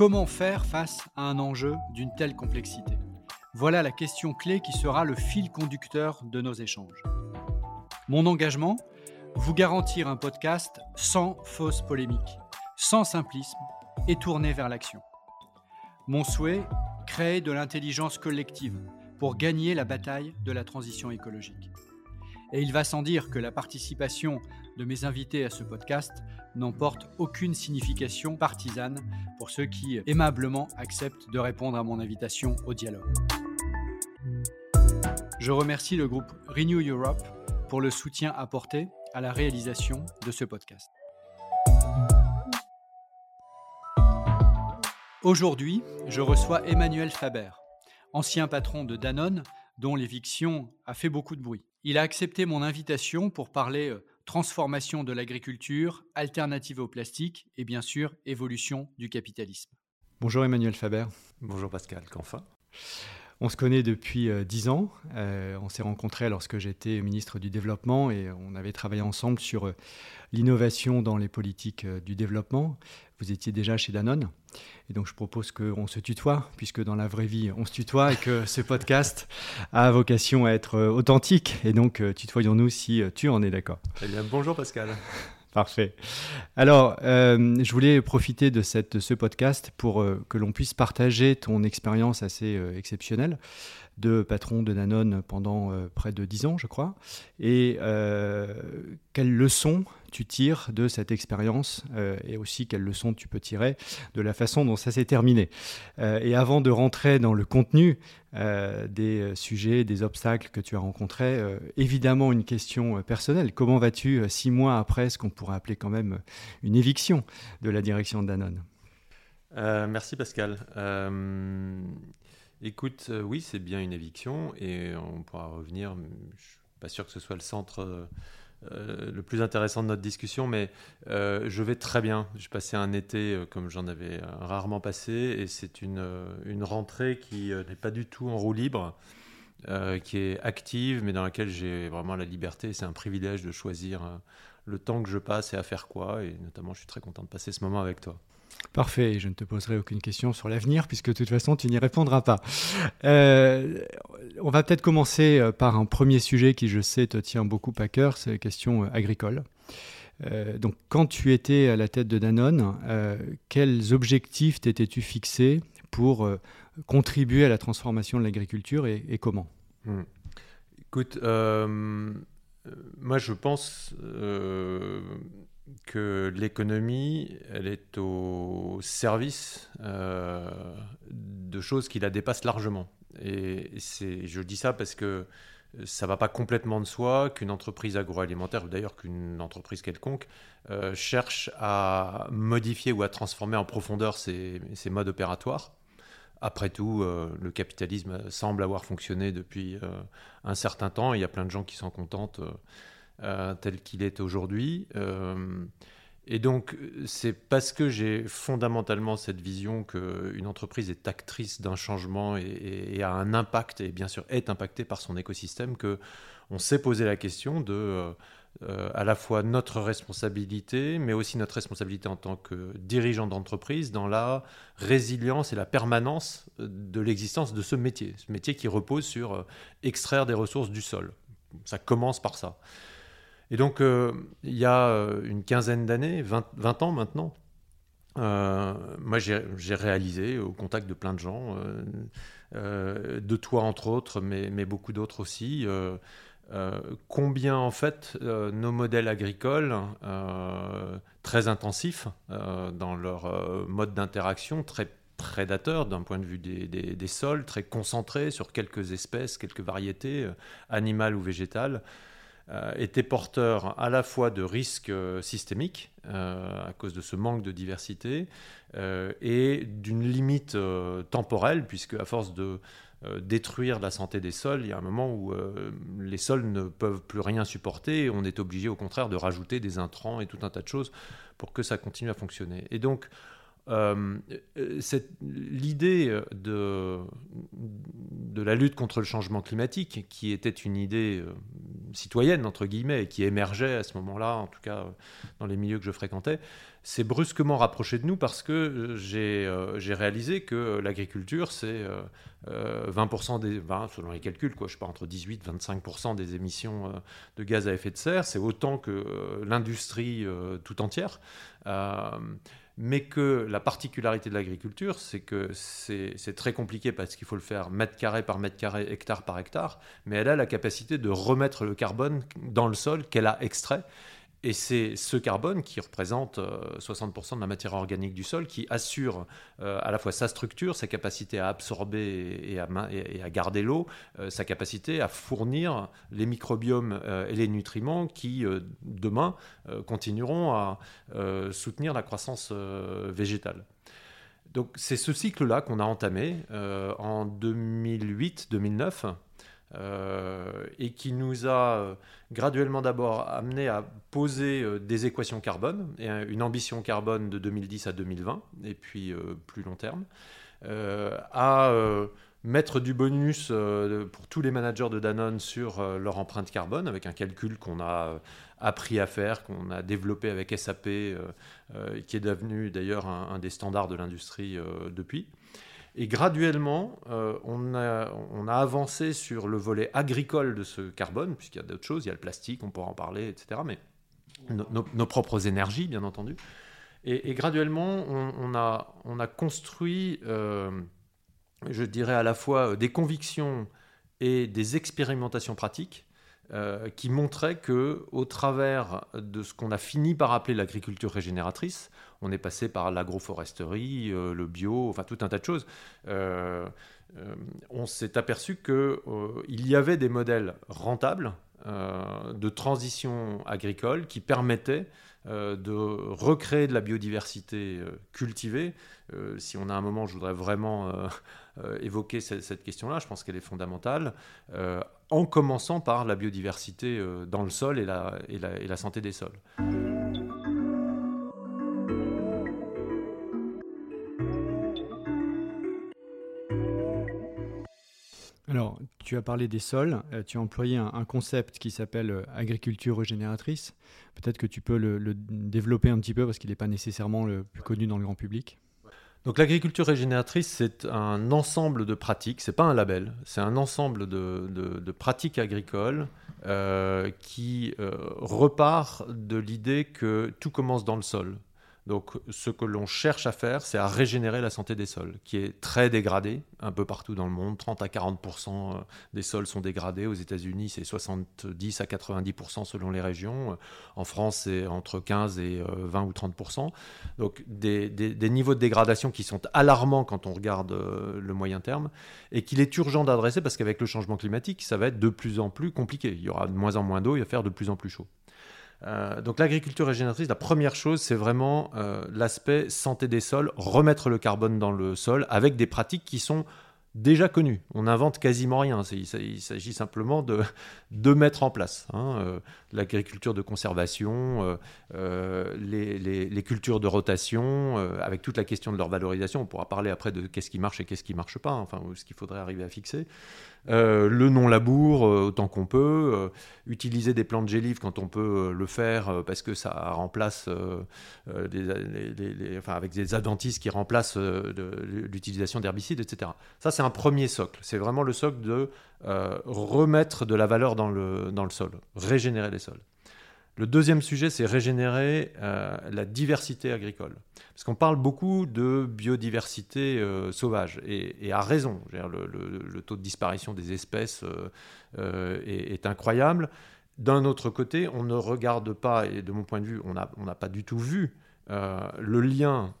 Comment faire face à un enjeu d'une telle complexité Voilà la question clé qui sera le fil conducteur de nos échanges. Mon engagement Vous garantir un podcast sans fausse polémique, sans simplisme et tourné vers l'action. Mon souhait Créer de l'intelligence collective pour gagner la bataille de la transition écologique. Et il va sans dire que la participation de mes invités à ce podcast n'emporte aucune signification partisane pour ceux qui aimablement acceptent de répondre à mon invitation au dialogue. Je remercie le groupe Renew Europe pour le soutien apporté à la réalisation de ce podcast. Aujourd'hui, je reçois Emmanuel Faber, ancien patron de Danone, dont l'éviction a fait beaucoup de bruit. Il a accepté mon invitation pour parler euh, transformation de l'agriculture, alternative au plastique et bien sûr évolution du capitalisme. Bonjour Emmanuel Faber. Bonjour Pascal Canfin. On se connaît depuis euh, dix ans. Euh, on s'est rencontrés lorsque j'étais ministre du Développement et on avait travaillé ensemble sur euh, l'innovation dans les politiques du développement. Vous étiez déjà chez Danone. Et donc je propose qu'on se tutoie, puisque dans la vraie vie, on se tutoie et que ce podcast a vocation à être authentique. Et donc tutoyons-nous si tu en es d'accord. Eh bonjour Pascal. Parfait. Alors, euh, je voulais profiter de, ce podcast pour euh, que l'on puisse partager ton expérience assez euh, exceptionnelle de patron de Danone pendant près de dix ans, je crois. Et quelles leçons tu tires de cette expérience et aussi quelles leçons tu peux tirer de la façon dont ça s'est terminé. et avant de rentrer dans le contenu des sujets, des obstacles que tu as rencontrés, évidemment une question personnelle. Comment vas-tu six mois après ce qu'on pourrait appeler quand même une éviction de la direction de Danone? Merci Pascal. Écoute, euh, oui, c'est bien une éviction et on pourra revenir. Je suis pas sûr que ce soit le centre euh, le plus intéressant de notre discussion, mais euh, je vais très bien. J'ai passé un été comme j'en avais rarement passé et c'est une, une rentrée qui n'est pas du tout en roue libre. qui est active, mais dans laquelle j'ai vraiment la liberté. C'est un privilège de choisir le temps que je passe et à faire quoi. Et notamment, je suis très content de passer ce moment avec toi. Parfait, je ne te poserai aucune question sur l'avenir puisque de toute façon tu n'y répondras pas. Euh, on va peut-être commencer euh, par un premier sujet qui je sais te tient beaucoup à cœur, c'est la question euh, agricole. donc quand tu étais à la tête de Danone, quels objectifs t'étais-tu fixé pour contribuer à la transformation de l'agriculture et, comment? Hmm. Écoute, moi je pense que l'économie, elle est au service euh, de choses qui la dépassent largement. Et je dis ça parce que ça va pas complètement de soi qu'une entreprise agroalimentaire, ou d'ailleurs qu'une entreprise quelconque, euh, cherche à modifier ou à transformer en profondeur ses, modes opératoires. Après tout, euh, le capitalisme semble avoir fonctionné depuis un certain temps. Il y a plein de gens qui s'en contentent tel qu'il est aujourd'hui. Euh, et donc, c'est parce que j'ai fondamentalement cette vision qu'une entreprise est actrice d'un changement et, a un impact, et bien sûr est impactée par son écosystème, que on s'est posé la question de euh, à la fois notre responsabilité, mais aussi notre responsabilité en tant que dirigeant d'entreprise dans la résilience et la permanence de l'existence de ce métier. Ce métier qui repose sur extraire des ressources du sol. Ça commence par ça. Et donc, euh, il y a euh, une quinzaine d'années, 20, ans maintenant, euh, moi j'ai réalisé au contact de plein de gens, de toi entre autres, mais, beaucoup d'autres aussi, combien en fait nos modèles agricoles, très intensifs dans leur mode d'interaction, très prédateurs d'un point de vue des, sols, très concentrés sur quelques espèces, quelques variétés, animales ou végétales, était porteur à la fois de risques systémiques à cause de ce manque de diversité et d'une limite temporelle, puisque à force de détruire la santé des sols, il y a un moment où les sols ne peuvent plus rien supporter et on est obligé au contraire de rajouter des intrants et tout un tas de choses pour que ça continue à fonctionner. Et donc, euh, l'idée de, la lutte contre le changement climatique, qui était une idée euh, citoyenne, entre guillemets, et qui émergeait à ce moment-là, en tout cas dans les milieux que je fréquentais, s'est brusquement rapproché de nous parce que euh, j'ai réalisé que l'agriculture, c'est 20% des, selon les calculs, quoi, je sais pas, entre 18 et 25% des émissions de gaz à effet de serre, c'est autant que l'industrie tout entière mais que la particularité de l'agriculture, c'est que c'est très compliqué parce qu'il faut le faire mètre carré par mètre carré, hectare par hectare, mais elle a la capacité de remettre le carbone dans le sol qu'elle a extrait et c'est ce carbone qui représente 60% euh, de la matière organique du sol qui assure euh, à la fois sa structure, sa capacité à absorber et à, garder l'eau, euh, sa capacité à fournir les microbiomes et les nutriments qui, demain, continueront à soutenir la croissance végétale. Donc c'est ce cycle-là qu'on a entamé en 2008-2009 euh, et qui nous a euh, graduellement d'abord amené à poser euh, des équations carbone et une ambition carbone de 2010 à 2020 et puis plus long terme, à mettre du bonus pour tous les managers de Danone sur leur empreinte carbone avec un calcul qu'on a appris à faire, qu'on a développé avec SAP, qui est devenu d'ailleurs un, des standards de l'industrie depuis. Et graduellement, euh, on, a, avancé sur le volet agricole de ce carbone, puisqu'il y a d'autres choses, il y a le plastique, on pourra en parler, etc. Mais nos propres énergies, bien entendu. Et, graduellement, on, a, on, a, construit, euh, je dirais à la fois des convictions et des expérimentations pratiques euh, qui montraient que, au travers de ce qu'on a fini par appeler l'agriculture régénératrice, on est passé par l'agroforesterie, euh, le bio, enfin tout un tas de choses. Euh, euh, on s'est aperçu qu'il y avait des modèles rentables de transition agricole qui permettaient de recréer de la biodiversité cultivée. si on a un moment, je voudrais vraiment évoquer cette, question-là, je pense qu'elle est fondamentale, en commençant par la biodiversité dans le sol et la santé des sols. Tu as parlé des sols, euh, tu as employé un, concept qui s'appelle euh, agriculture régénératrice. Peut-être que tu peux le, développer un petit peu parce qu'il n'est pas nécessairement le plus connu dans le grand public. Donc l'agriculture régénératrice, c'est un ensemble de pratiques, c'est pas un label, c'est un ensemble de, pratiques agricoles euh, qui repart de l'idée que tout commence dans le sol. Donc ce que l'on cherche à faire, c'est à régénérer la santé des sols, qui est très dégradée un peu partout dans le monde. 30 à 40% euh, des sols sont dégradés. Aux États-Unis, c'est 70 à 90% selon les régions. En France, c'est entre 15 et 20 euh, ou 30%. Donc des, niveaux de dégradation qui sont alarmants quand on regarde euh, le moyen terme et qu'il est urgent d'adresser parce qu'avec le changement climatique, ça va être de plus en plus compliqué. Il y aura de moins en moins d'eau, il va faire de plus en plus chaud. Euh, donc l'agriculture régénératrice, la première chose, c'est vraiment euh, l'aspect santé des sols, remettre le carbone dans le sol avec des pratiques qui sont déjà connues. On n'invente quasiment rien. Il, s'agit simplement de, mettre en place hein, euh, l'agriculture de conservation, les, cultures de rotation, avec toute la question de leur valorisation. On pourra parler après de qu'est-ce qui marche et qu'est-ce qui ne marche pas, enfin ce qu'il faudrait arriver à fixer. Euh, le non-labour euh, autant qu'on peut, euh, utiliser des plantes gélives quand on peut le faire parce que ça remplace avec des adventices qui remplacent l'utilisation d'herbicides, etc. Ça, c'est un premier socle. C'est vraiment le socle de remettre de la valeur dans le, dans le sol, régénérer les sols. Le deuxième sujet, c'est régénérer euh, la diversité agricole. Parce qu'on parle beaucoup de biodiversité euh, sauvage, et, à raison. Le, taux de disparition des espèces euh, est, incroyable. D'un autre côté, on ne regarde pas, et de mon point de vue, on n'a pas du tout vu le lien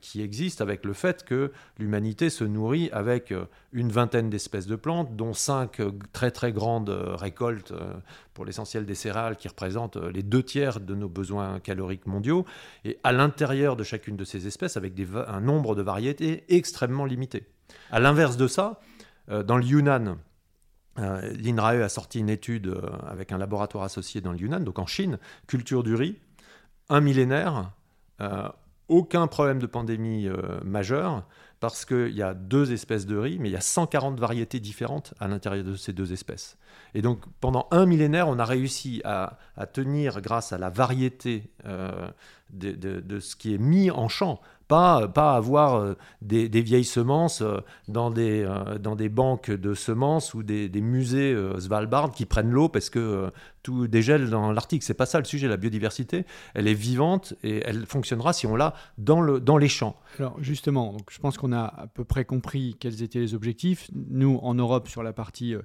qui existe avec le fait que l'humanité se nourrit avec une vingtaine d'espèces de plantes, dont cinq très très grandes récoltes pour l'essentiel des céréales qui représentent les deux tiers de nos besoins caloriques mondiaux, et à l'intérieur de chacune de ces espèces avec un nombre de variétés extrêmement limité. À l'inverse de ça, dans le Yunnan, euh, L'INRAE a sorti une étude euh, avec un laboratoire associé dans le Yunnan, donc en Chine, culture du riz, un millénaire, euh, aucun problème de pandémie majeur, parce qu'il y a deux espèces de riz, mais il y a 140 variétés différentes à l'intérieur de ces deux espèces. Et donc pendant un millénaire, on a réussi à, tenir, grâce à la variété de, ce qui est mis en champ, pas, pas avoir euh, des, vieilles semences euh, dans des, euh, dans des banques de semences ou des, musées Svalbard qui prennent l'eau parce que tout dégèle dans l'Arctique. C'est pas ça le sujet. La biodiversité, elle est vivante et elle fonctionnera si on l'a dans, le, dans les champs. Alors justement, je pense qu'on a à peu près compris quels étaient les objectifs. Nous, en Europe, sur la partie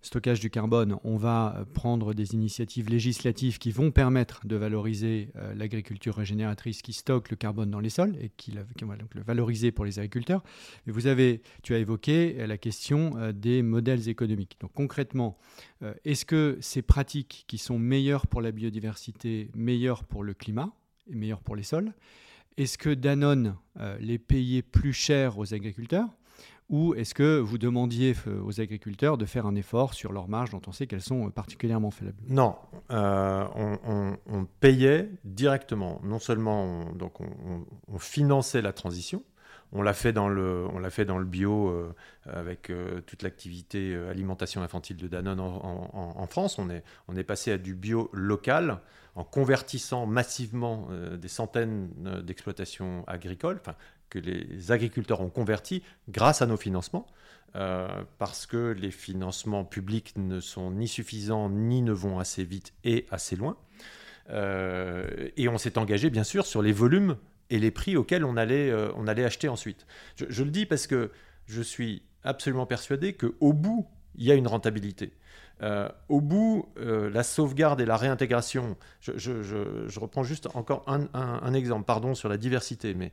stockage du carbone, on va prendre des initiatives législatives qui vont permettre de valoriser l'agriculture régénératrice qui stocke le carbone dans les sols et qui, va donc le valoriser pour les agriculteurs. Et vous avez, tu as évoqué la question euh, des modèles économiques. Donc concrètement, euh, est-ce que ces pratiques qui sont meilleures pour la biodiversité, meilleures pour le climat et meilleures pour les sols, est-ce que Danone euh, les payait plus cher aux agriculteurs ou est-ce que vous demandiez euh, aux agriculteurs de faire un effort sur leurs marges dont on sait qu'elles sont particulièrement faibles Non, on, payait directement. Non seulement on, donc on, finançait la transition, on l'a fait dans le, fait dans le bio avec toute l'activité alimentation infantile de Danone en, France. On est, on est passé à du bio local en convertissant massivement des centaines d'exploitations agricoles, que les agriculteurs ont converti grâce à nos financements, euh, parce que les financements publics ne sont ni suffisants ni ne vont assez vite et assez loin. Euh, et on s'est engagé bien sûr sur les volumes et les prix auxquels on allait, euh, on allait acheter ensuite. Je, le dis parce que je suis absolument persuadé qu'au bout, il y a une rentabilité. au bout, la sauvegarde et la réintégration, je, reprends juste encore un, exemple, pardon, sur la diversité, mais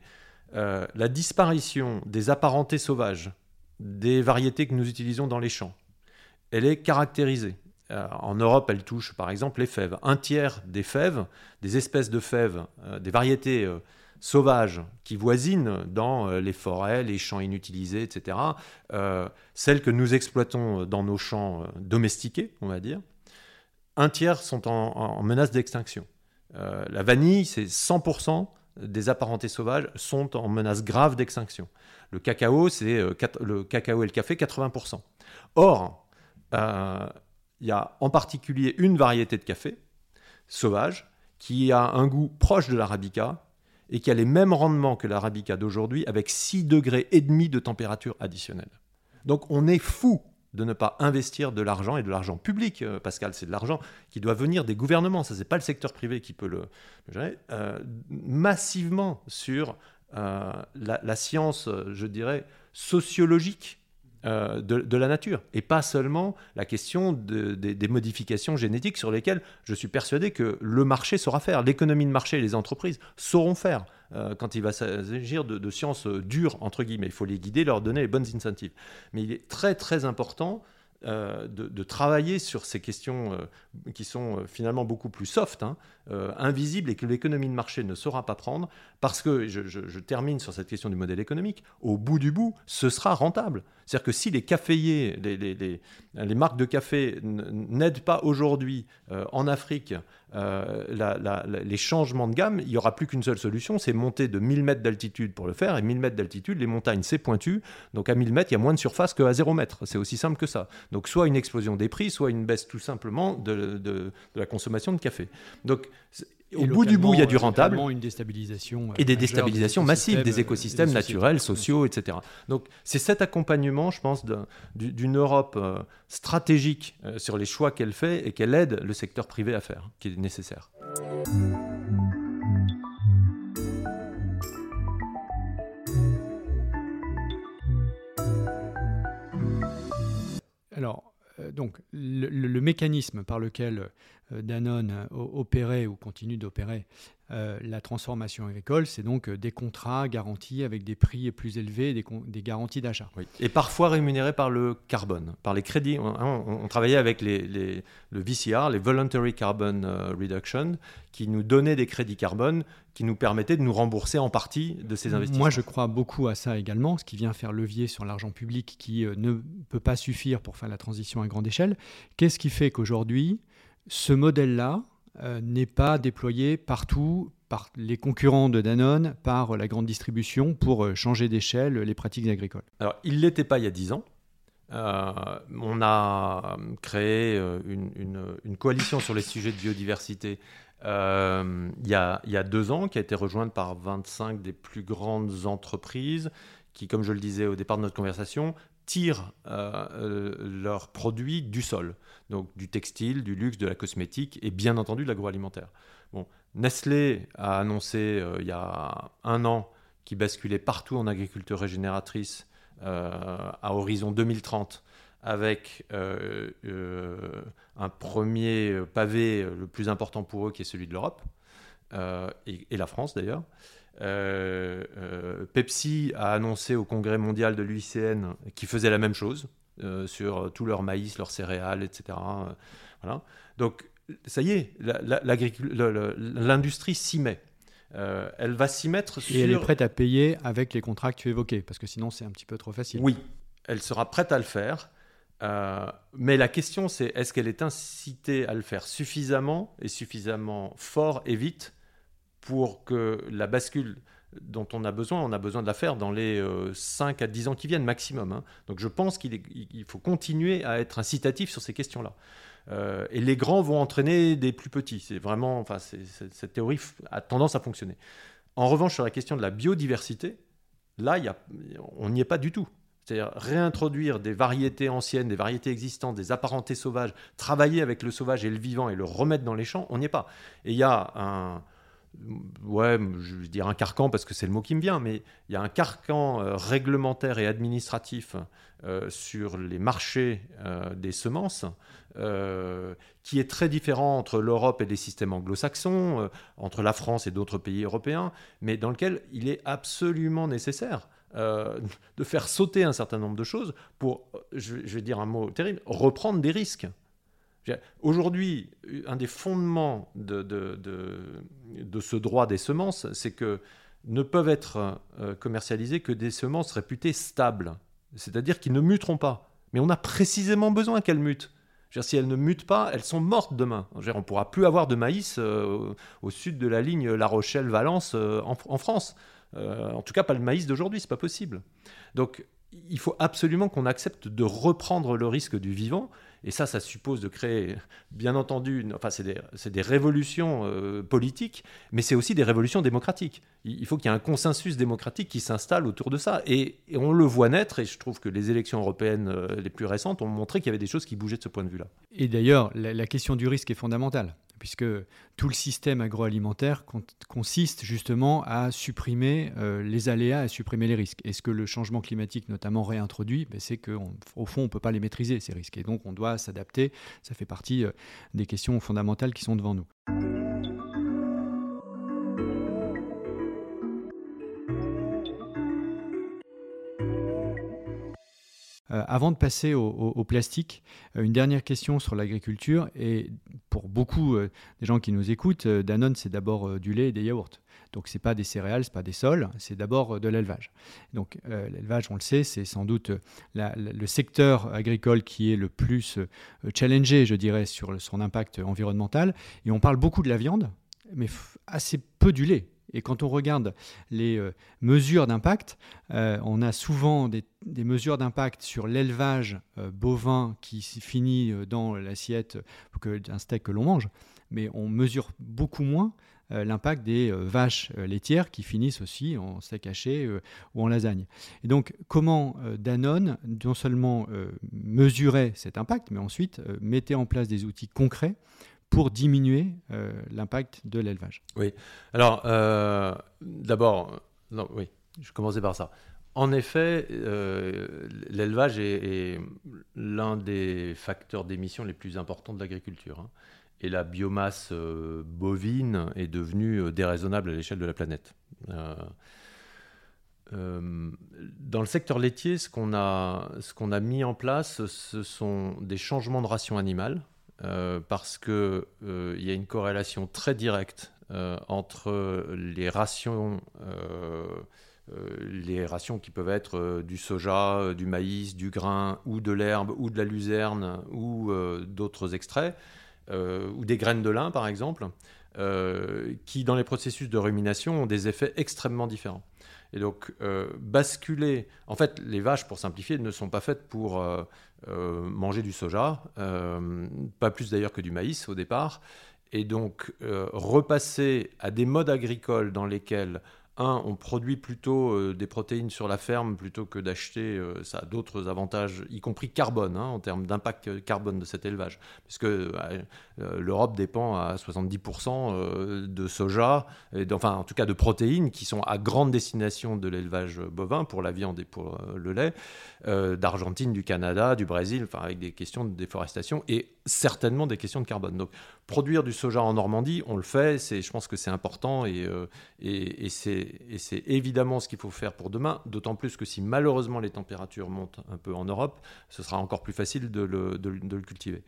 euh, la disparition des apparentés sauvages, des variétés que nous utilisons dans les champs, elle est caractérisée. Euh, en Europe, elle touche par exemple les fèves. Un tiers des fèves, des espèces de fèves, euh, des variétés sauvages qui voisinent dans les forêts, les champs inutilisés, etc., celles que nous exploitons dans nos champs domestiqués, on va dire, un tiers sont en menace d'extinction. la vanille, c'est 100% des apparentés sauvages sont en menace grave d'extinction. Le cacao, c'est euh, le cacao et le café, 80%. Or, euh, il y a en particulier une variété de café sauvage qui a un goût proche de l'arabica et qui a les mêmes rendements que l'arabica d'aujourd'hui avec 6 degrés et demi de température additionnelle. Donc on est fou de ne pas investir de l'argent et de l'argent public, euh, Pascal, c'est de l'argent qui doit venir des gouvernements, ça c'est pas le secteur privé qui peut le, gérer, euh, massivement sur euh, la, science, je dirais, sociologique de, de, la nature, et pas seulement la question des modifications génétiques sur lesquelles je suis persuadé que le marché saura faire, l'économie de marché et les entreprises sauront faire. Euh, quand il va s'agir de, sciences dures, entre guillemets. Il faut les guider, leur donner les bonnes incentives. Mais il est très très important euh, de, travailler sur ces questions euh, qui sont finalement beaucoup plus soft, hein, invisibles et que l'économie de marché ne saura pas prendre, parce que, je, termine sur cette question du modèle économique, au bout du bout, ce sera rentable. C'est-à-dire que si les caféiers, les, les, marques de café n'aident pas aujourd'hui en Afrique les changements de gamme, il n'y aura plus qu'une seule solution, c'est monter de 1000 mètres d'altitude pour le faire. Et 1000 mètres d'altitude, les montagnes, c'est pointu. Donc à 1000 mètres, il y a moins de surface qu'à 0 mètre. C'est aussi simple que ça. Donc soit une explosion des prix, soit une baisse tout simplement de, de la consommation de café. Donc au bout du bout, il y a du rentable. Une déstabilisation et des déstabilisations massives des écosystèmes naturels, sociaux, etc. Donc c'est cet accompagnement, je pense, d'une Europe euh, stratégique euh, sur les choix qu'elle fait et qu'elle aide le secteur privé à faire, qui est nécessaire. Alors, euh, donc, le, mécanisme par lequel Danone opérait ou continue d'opérer la transformation agricole, c'est donc des contrats garantis avec des prix plus élevés, des, garanties d'achat. Et parfois rémunérés par le carbone, par les crédits. On, travaillait avec les, le VCR, les Voluntary Carbon Reduction, qui nous donnaient des crédits carbone qui nous permettaient de nous rembourser en partie de ces investissements. Moi, je crois beaucoup à ça également, ce qui vient faire levier sur l'argent public qui ne peut pas suffire pour faire la transition à grande échelle. Qu'est-ce qui fait qu'aujourd'hui, ce modèle-là euh, n'est pas déployé partout par les concurrents de Danone, par la grande distribution pour euh, changer d'échelle les pratiques agricoles? Alors, il ne l'était pas il y a 10 ans. Euh, on a créé une, coalition sur les sujets de biodiversité il, y a, il, y a, deux ans, qui a été rejointe par 25 des plus grandes entreprises qui, comme je le disais au départ de notre conversation, tirent euh, euh, leurs produits du sol, donc du textile, du luxe, de la cosmétique et bien entendu de l'agroalimentaire. Bon, Nestlé a annoncé euh, il y a un an qu'il basculait partout en agriculture régénératrice à horizon 2030 avec un premier pavé le plus important pour eux qui est celui de l'Europe et, et, la France d'ailleurs. Euh, euh, Pepsi a annoncé au congrès mondial de l'UICN qu'ils faisaient la même chose euh, sur tout leur maïs, leurs céréales, etc. voilà. Donc, ça y est, l'industrie s'y met. elle va s'y mettre sur... Et elle est prête à payer avec les contrats que tu évoquais, parce que sinon c'est un petit peu trop facile. Oui, elle sera prête à le faire. Mais la question c'est est-ce qu'elle est incitée à le faire suffisamment et suffisamment fort et vite pour que la bascule dont on a besoin, on a besoin de la faire dans les 5 euh, à 10 ans qui viennent maximum. Hein. Donc je pense qu'il faut continuer à être incitatif sur ces questions-là. Euh, et les grands vont entraîner des plus petits. C'est vraiment, enfin, cette théorie a tendance à fonctionner. En revanche, sur la question de la biodiversité, là, on n'y est pas du tout. C'est-à-dire réintroduire des variétés anciennes, des variétés existantes, des apparentés sauvages, travailler avec le sauvage et le vivant et le remettre dans les champs, on n'y est pas. Et il y a un, ouais, je veux dire un carcan parce que c'est le mot qui me vient, mais il y a un carcan euh, réglementaire et administratif euh, sur les marchés euh, des semences qui est très différent entre l'Europe et les systèmes anglo-saxons, entre la France et d'autres pays européens, mais dans lequel il est absolument nécessaire de faire sauter un certain nombre de choses pour, je vais dire un mot terrible, reprendre des risques. Aujourd'hui, un des fondements de, de, ce droit des semences, c'est que ne peuvent être euh, commercialisées que des semences réputées stables, c'est-à-dire qui ne muteront pas. Mais on a précisément besoin qu'elles mutent. si elles ne mutent pas, elles sont mortes demain. on ne pourra plus avoir de maïs euh, au sud de la ligne La Rochelle-Valence euh, en, en, France. En tout cas, pas le maïs d'aujourd'hui, c'est pas possible. Donc, il faut absolument qu'on accepte de reprendre le risque du vivant et ça, ça suppose de créer, bien entendu, enfin, c'est des, des, révolutions euh, politiques, mais c'est aussi des révolutions démocratiques. Il, faut qu'il y ait un consensus démocratique qui s'installe autour de ça. Et, on le voit naître, et je trouve que les élections européennes euh, les plus récentes ont montré qu'il y avait des choses qui bougeaient de ce point de vue-là. Et d'ailleurs, la question du risque est fondamentale puisque tout le système agroalimentaire consiste justement à supprimer euh, les aléas, à supprimer les risques. Et ce que le changement climatique notamment réintroduit, ben, c'est qu'au fond, on ne peut pas les maîtriser, ces risques. Et donc, on doit s'adapter. Ça fait partie euh, des questions fondamentales qui sont devant nous. Avant de passer au, plastique, euh, une dernière question sur l'agriculture. Et pour beaucoup euh, des gens qui nous écoutent, Danone, c'est d'abord du lait et des yaourts. Donc ce n'est pas des céréales, ce n'est pas des sols, c'est d'abord de l'élevage. Donc l'élevage, on le sait, c'est sans doute le secteur agricole qui est le plus challengé, je dirais, sur son impact environnemental. Et on parle beaucoup de la viande, mais assez peu du lait. Et quand on regarde les euh, mesures d'impact, euh, on a souvent des, mesures d'impact sur l'élevage euh, bovin qui finit dans l'assiette d'un steak que l'on mange, mais on mesure beaucoup moins l'impact des vaches laitières qui finissent aussi en steak haché ou en lasagne. Et donc, comment Danone non seulement mesurait cet impact, mais ensuite mettait en place des outils concrets pour diminuer euh, l'impact de l'élevage Oui. Alors, euh, d'abord, non, oui, je commençais par ça. En effet, euh, l'élevage est, l'un des facteurs d'émission les plus importants de l'agriculture. Hein. et la biomasse bovine est devenue déraisonnable à l'échelle de la planète. dans le secteur laitier, ce qu'on a, a, mis en place, ce sont des changements de ration animale, parce qu'il il y a une corrélation très directe entre les rations euh, qui peuvent être euh, du soja, euh, du maïs, du grain, ou de l'herbe, ou de la luzerne, ou d'autres extraits, ou des graines de lin par exemple, qui dans les processus de rumination ont des effets extrêmement différents. Et donc, basculer. En fait, les vaches, pour simplifier, ne sont pas faites pour manger du soja, pas plus d'ailleurs que du maïs au départ. Et donc, repasser à des modes agricoles dans lesquels on produit plutôt euh, des protéines sur la ferme plutôt que d'acheter, euh, ça a d'autres avantages, y compris carbone, hein, en termes d'impact carbone de cet élevage, puisque euh, l'Europe dépend à 70% de soja, et enfin en tout cas de protéines qui sont à grande destination de l'élevage bovin pour la viande et pour le lait, d'Argentine, du Canada, du Brésil, enfin avec des questions de déforestation et certainement des questions de carbone. Produire du soja en Normandie, on le fait, je pense que c'est important c'est et c'est évidemment ce qu'il faut faire pour demain, d'autant plus que si malheureusement les températures montent un peu en Europe, ce sera encore plus facile de le, cultiver.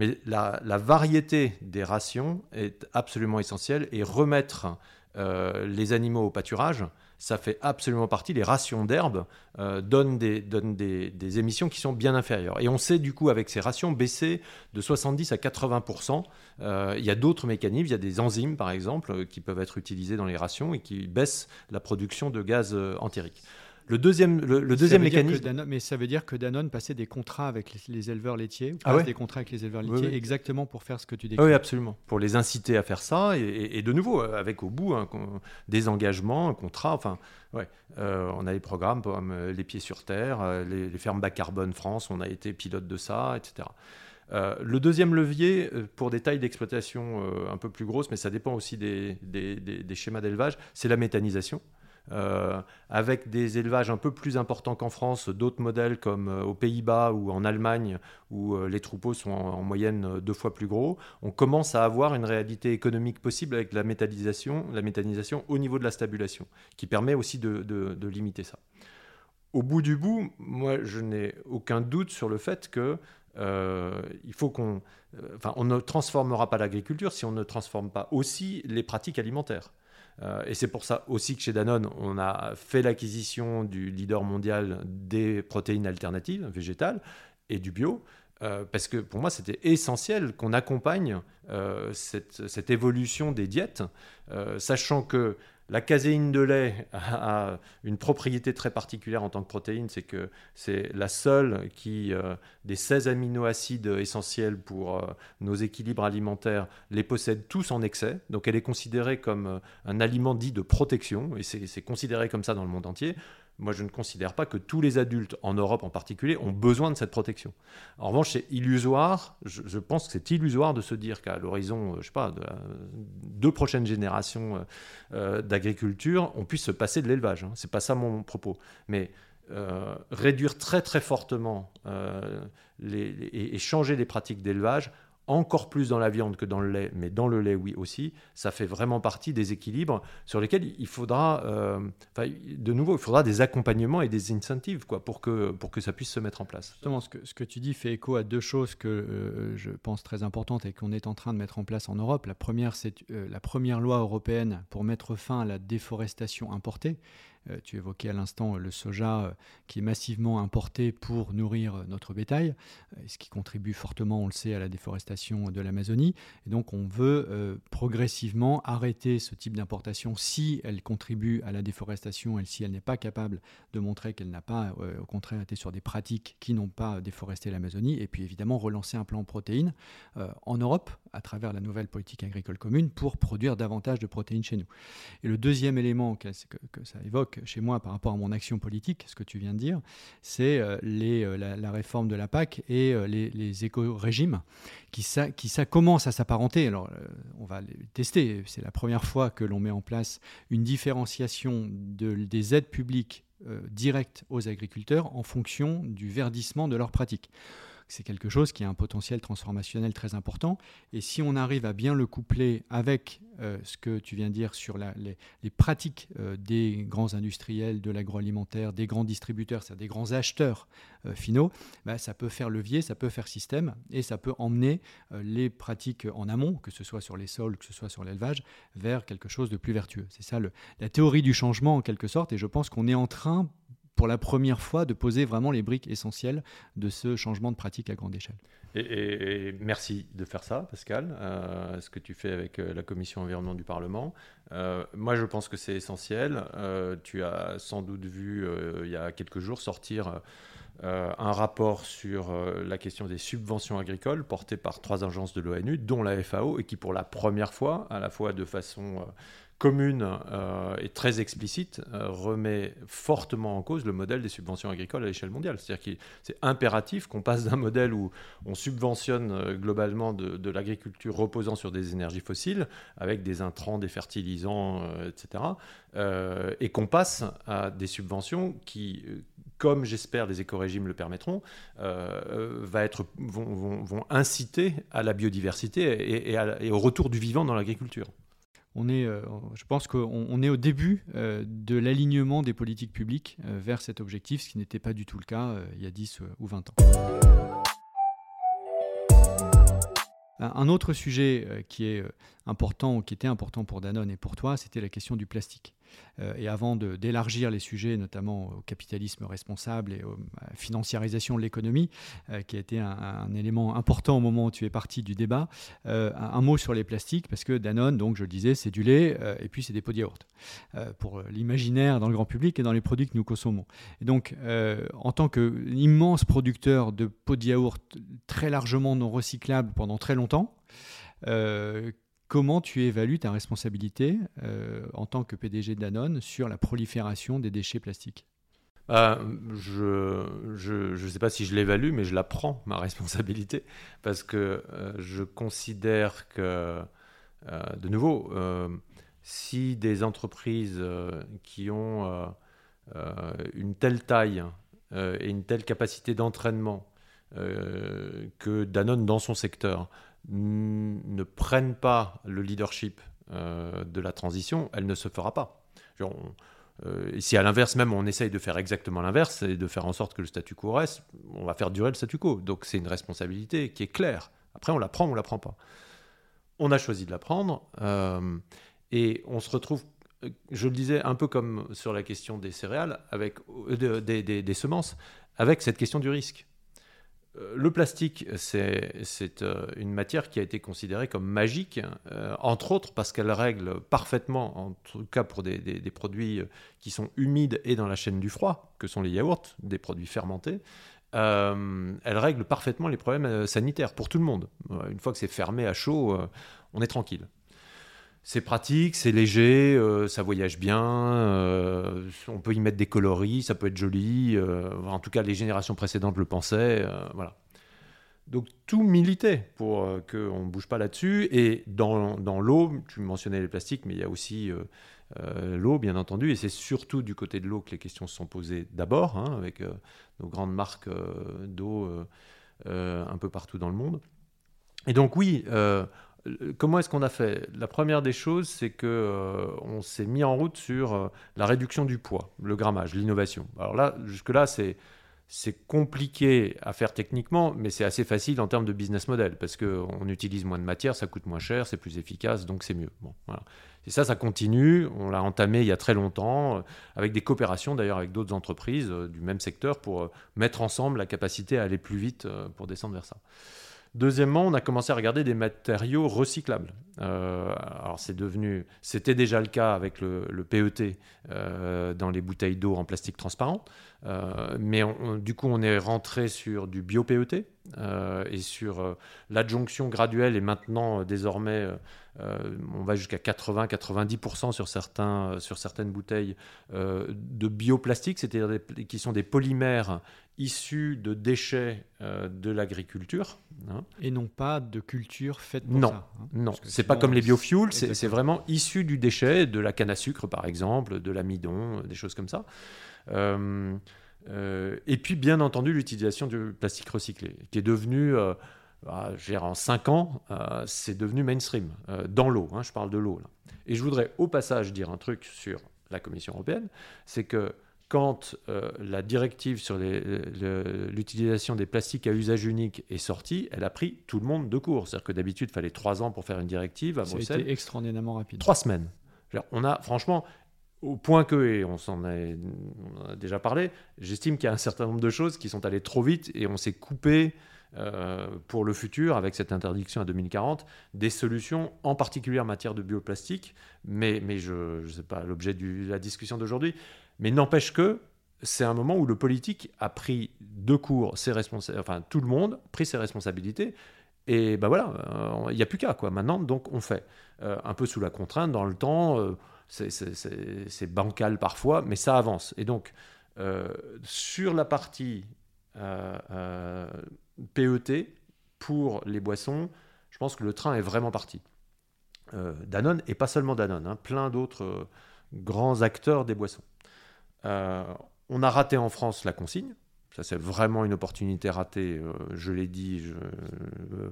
Mais la, variété des rations est absolument essentielle et remettre euh, les animaux au pâturage, ça fait absolument partie. Les rations d'herbe euh, donnent, des, émissions qui sont bien inférieures. Et on sait du coup avec ces rations baisser de 70 à 80% euh, Il y a d'autres mécanismes, il y a des enzymes par exemple euh, qui peuvent être utilisés dans les rations et qui baissent la production de gaz entérique. Le deuxième, le, deuxième mécanisme. mais ça veut dire que Danone passait des contrats avec les, éleveurs laitiers, ah des contrats avec les éleveurs laitiers, exactement pour faire ce que tu décris. Oui, absolument. Pour les inciter à faire ça, et, de nouveau, avec au bout des engagements, un contrat. Enfin, ouais, euh, on a des programmes comme euh, Les Pieds sur Terre, euh, les, fermes bas carbone France, on a été pilote de ça, etc. le deuxième levier, pour des tailles d'exploitation un peu plus grosses, mais ça dépend aussi des, des schémas d'élevage, c'est la méthanisation. Euh, avec des élevages un peu plus importants qu'en France, d'autres modèles comme euh, aux Pays-Bas ou en Allemagne, où euh, les troupeaux sont en, moyenne deux fois plus gros, on commence à avoir une réalité économique possible avec la méthanisation, la au niveau de la stabulation, qui permet aussi de, limiter ça. Au bout du bout, moi, je n'ai aucun doute sur le fait que faut qu'on, enfin, on ne transformera pas l'agriculture si on ne transforme pas aussi les pratiques alimentaires. Euh, et c'est pour ça aussi que chez Danone, on a fait l'acquisition du leader mondial des protéines alternatives végétales et du bio. Euh, parce que pour moi, c'était essentiel qu'on accompagne euh, cette, cette, évolution des diètes, sachant que la caséine de lait a une propriété très particulière en tant que protéine, c'est que c'est la seule qui, euh, des 16 aminoacides essentiels pour euh, nos équilibres alimentaires, les possède tous en excès. Donc elle est considérée comme euh, un aliment dit de protection, et c'est considéré comme ça dans le monde entier moi je ne considère pas que tous les adultes, en Europe en particulier, ont besoin de cette protection. En revanche, c'est illusoire, je, pense que c'est illusoire de se dire qu'à l'horizon, euh, je sais pas, de deux prochaines générations euh, euh, d'agriculture, on puisse se passer de l'élevage. Hein. C'est pas ça mon propos. Mais réduire très très fortement et, changer les pratiques d'élevage, encore plus dans la viande que dans le lait, mais dans le lait, oui aussi, ça fait vraiment partie des équilibres sur lesquels il faudra, euh, de nouveau, il faudra des accompagnements et des incentives quoi, pour, que, pour que ça puisse se mettre en place. Justement, ce que, ce que tu dis fait écho à deux choses que euh, je pense très importantes et qu'on est en train de mettre en place en Europe. La première, c'est euh, la première loi européenne pour mettre fin à la déforestation importée. Euh, tu évoquais à l'instant le soja euh, qui est massivement importé pour nourrir euh, notre bétail, ce qui contribue fortement, on le sait, à la déforestation de l'Amazonie. Et donc on veut progressivement arrêter ce type d'importation si elle contribue à la déforestation et si elle n'est pas capable de montrer qu'elle n'a pas, au contraire, été sur des pratiques qui n'ont pas déforesté l'Amazonie. Et puis évidemment relancer un plan protéines en Europe à travers la nouvelle politique agricole commune pour produire davantage de protéines chez nous. Et le deuxième élément que ça évoque, chez moi par rapport à mon action politique, ce que tu viens de dire, c'est euh, euh, la, réforme de la PAC et euh, les, éco-régimes qui, ça, à s'apparenter. Alors, on va les tester. C'est la première fois que l'on met en place une différenciation de, des aides publiques directes aux agriculteurs en fonction du verdissement de leurs pratiques. C'est quelque chose qui a un potentiel transformationnel très important. Et si on arrive à bien le coupler avec euh, ce que tu viens de dire sur les, pratiques euh, des grands industriels de l'agroalimentaire, des grands distributeurs, c'est-à-dire des grands acheteurs euh, finaux, bah, ça peut faire levier, ça peut faire système et ça peut emmener les pratiques en amont, que ce soit sur les sols, que ce soit sur l'élevage, vers quelque chose de plus vertueux. C'est ça la théorie du changement en quelque sorte et je pense qu'on est en train pour la première fois de poser vraiment les briques essentielles de ce changement de pratique à grande échelle. Et, merci de faire ça, Pascal, euh, ce que tu fais avec euh, la Commission environnement du Parlement. Euh, moi, je pense que c'est essentiel. tu as sans doute vu, il y a quelques jours, sortir un rapport sur la question des subventions agricoles porté par trois agences de l'ONU, dont la FAO, et qui, pour la première fois, à la fois de façon commune euh, et très explicite euh, remet fortement en cause le modèle des subventions agricoles à l'échelle mondiale. C'est-à-dire que c'est impératif qu'on passe d'un modèle où on subventionne euh, globalement de, l'agriculture reposant sur des énergies fossiles, avec des intrants, des fertilisants, etc., et qu'on passe à des subventions qui, comme j'espère les éco-régimes le permettront, vont, inciter à la biodiversité et au retour du vivant dans l'agriculture on est, euh, je pense qu'on est au début euh, de l'alignement des politiques publiques euh, vers cet objectif, ce qui n'était pas du tout le cas il y a 10 ou 20 ans. Un autre sujet qui est important, qui était important pour Danone et pour toi, c'était la question du plastique. Euh, et avant d'élargir les sujets, notamment au capitalisme responsable et à la financiarisation de l'économie, euh, qui a été un, élément important au moment où tu es parti du débat, euh, un, mot sur les plastiques, parce que Danone, donc je le disais, c'est du lait et puis c'est des pots de yaourt, pour l'imaginaire dans le grand public et dans les produits que nous consommons. Et donc, en tant qu'immense producteur de pots de yaourt très largement non recyclables pendant très longtemps, Comment tu évalues ta responsabilité euh, en tant que PDG de Danone sur la prolifération des déchets plastiques? Bah, je ne sais pas si je l'évalue, mais je la prends, ma responsabilité, parce que euh, je considère que, euh, de nouveau, si des entreprises qui ont une telle taille et une telle capacité d'entraînement que Danone dans son secteur ne prennent pas le leadership euh, de la transition, elle ne se fera pas. Euh, si à l'inverse même on essaye de faire exactement l'inverse et de faire en sorte que le statu quo reste, on va faire durer le statu quo. Donc c'est une responsabilité qui est claire. Après on la prend ou on la prend pas. On a choisi de la prendre euh, et on se retrouve, je le disais un peu comme sur la question des céréales, avec des semences, avec cette question du risque. Euh, le plastique, c'est euh, une matière qui a été considérée comme magique, euh, entre autres parce qu'elle règle parfaitement, en tout cas pour des, produits qui sont humides et dans la chaîne du froid, que sont les yaourts, des produits fermentés. elle règle parfaitement les problèmes sanitaires pour tout le monde. Une fois que c'est fermé à chaud, on est tranquille c'est pratique, c'est léger, euh, ça voyage bien, euh, on peut y mettre des coloris, ça peut être joli. Euh, en tout cas, les générations précédentes le pensaient. voilà. Donc tout militait pour qu'on ne bouge pas là-dessus. Et dans, dans l'eau, tu mentionnais les plastiques, mais il y a aussi l'eau, bien entendu. Et c'est surtout du côté de l'eau que les questions se sont posées d'abord, hein, avec nos grandes marques d'eau un peu partout dans le monde. Et donc oui, Comment est-ce qu'on a fait? La première des choses, c'est que euh, on s'est mis en route sur euh, la réduction du poids, le grammage, l'innovation. Alors là, jusque-là, c'est compliqué à faire techniquement, mais c'est assez facile en termes de business model parce qu'on utilise moins de matière, ça coûte moins cher, c'est plus efficace, donc c'est mieux. Bon. Et ça, ça continue. On l'a entamé il y a très longtemps, euh, avec des coopérations d'ailleurs avec d'autres entreprises du même secteur pour mettre ensemble la capacité à aller plus vite pour descendre vers ça. Deuxièmement, on a commencé à regarder des matériaux recyclables. Euh, alors c'est devenu, c'était déjà le cas avec le, PET euh, dans les bouteilles d'eau en plastique transparent, euh, mais du coup on est rentré sur du bio-PET et sur l'adjonction graduelle et maintenant désormais on va jusqu'à 80-90% sur, certains, sur certaines bouteilles de bioplastique, c'est-à-dire qui sont des polymères issus de déchets euh, de l'agriculture. Hein. Et non pas de culture faite pour non, ça. Hein. Non, c'est pas comme les biofuels, c'est vraiment issu du déchet, de la canne à sucre par exemple, de l'amidon, des choses comme ça. Euh, et puis, bien entendu, l'utilisation du plastique recyclé, qui est devenu, bah, en 5 ans, c'est devenu mainstream, dans l'eau, hein, je parle de l'eau. Et je voudrais au passage dire un truc sur la Commission européenne, c'est que quand euh, la directive sur l'utilisation des plastiques à usage unique est sortie, elle a pris tout le monde de court. C'est-à-dire que d'habitude, il fallait trois ans pour faire une directive. À Ça a été extraordinairement rapide. Trois semaines. On a, franchement, au point que, et on s'en a, déjà parlé, j'estime qu'il y a un certain nombre de choses qui sont allées trop vite et on s'est coupé euh, pour le futur, avec cette interdiction à 2040, des solutions, en particulier en matière de bioplastique, mais, mais je ne sais pas l'objet de la discussion d'aujourd'hui, mais n'empêche que c'est un moment où le politique a pris de court ses responsabilités, enfin tout le monde a pris ses responsabilités, et ben voilà, euh, il n'y a plus qu'à quoi. Maintenant, donc on fait euh, un peu sous la contrainte dans le temps. C'est bancal parfois, mais ça avance. Et donc sur la partie PET pour les boissons, je pense que le train est vraiment parti. Euh, Danone, et pas seulement Danone, hein, plein d'autres euh, grands acteurs des boissons. Euh, on a raté en France la consigne. Ça, c'est vraiment une opportunité ratée, je l'ai dit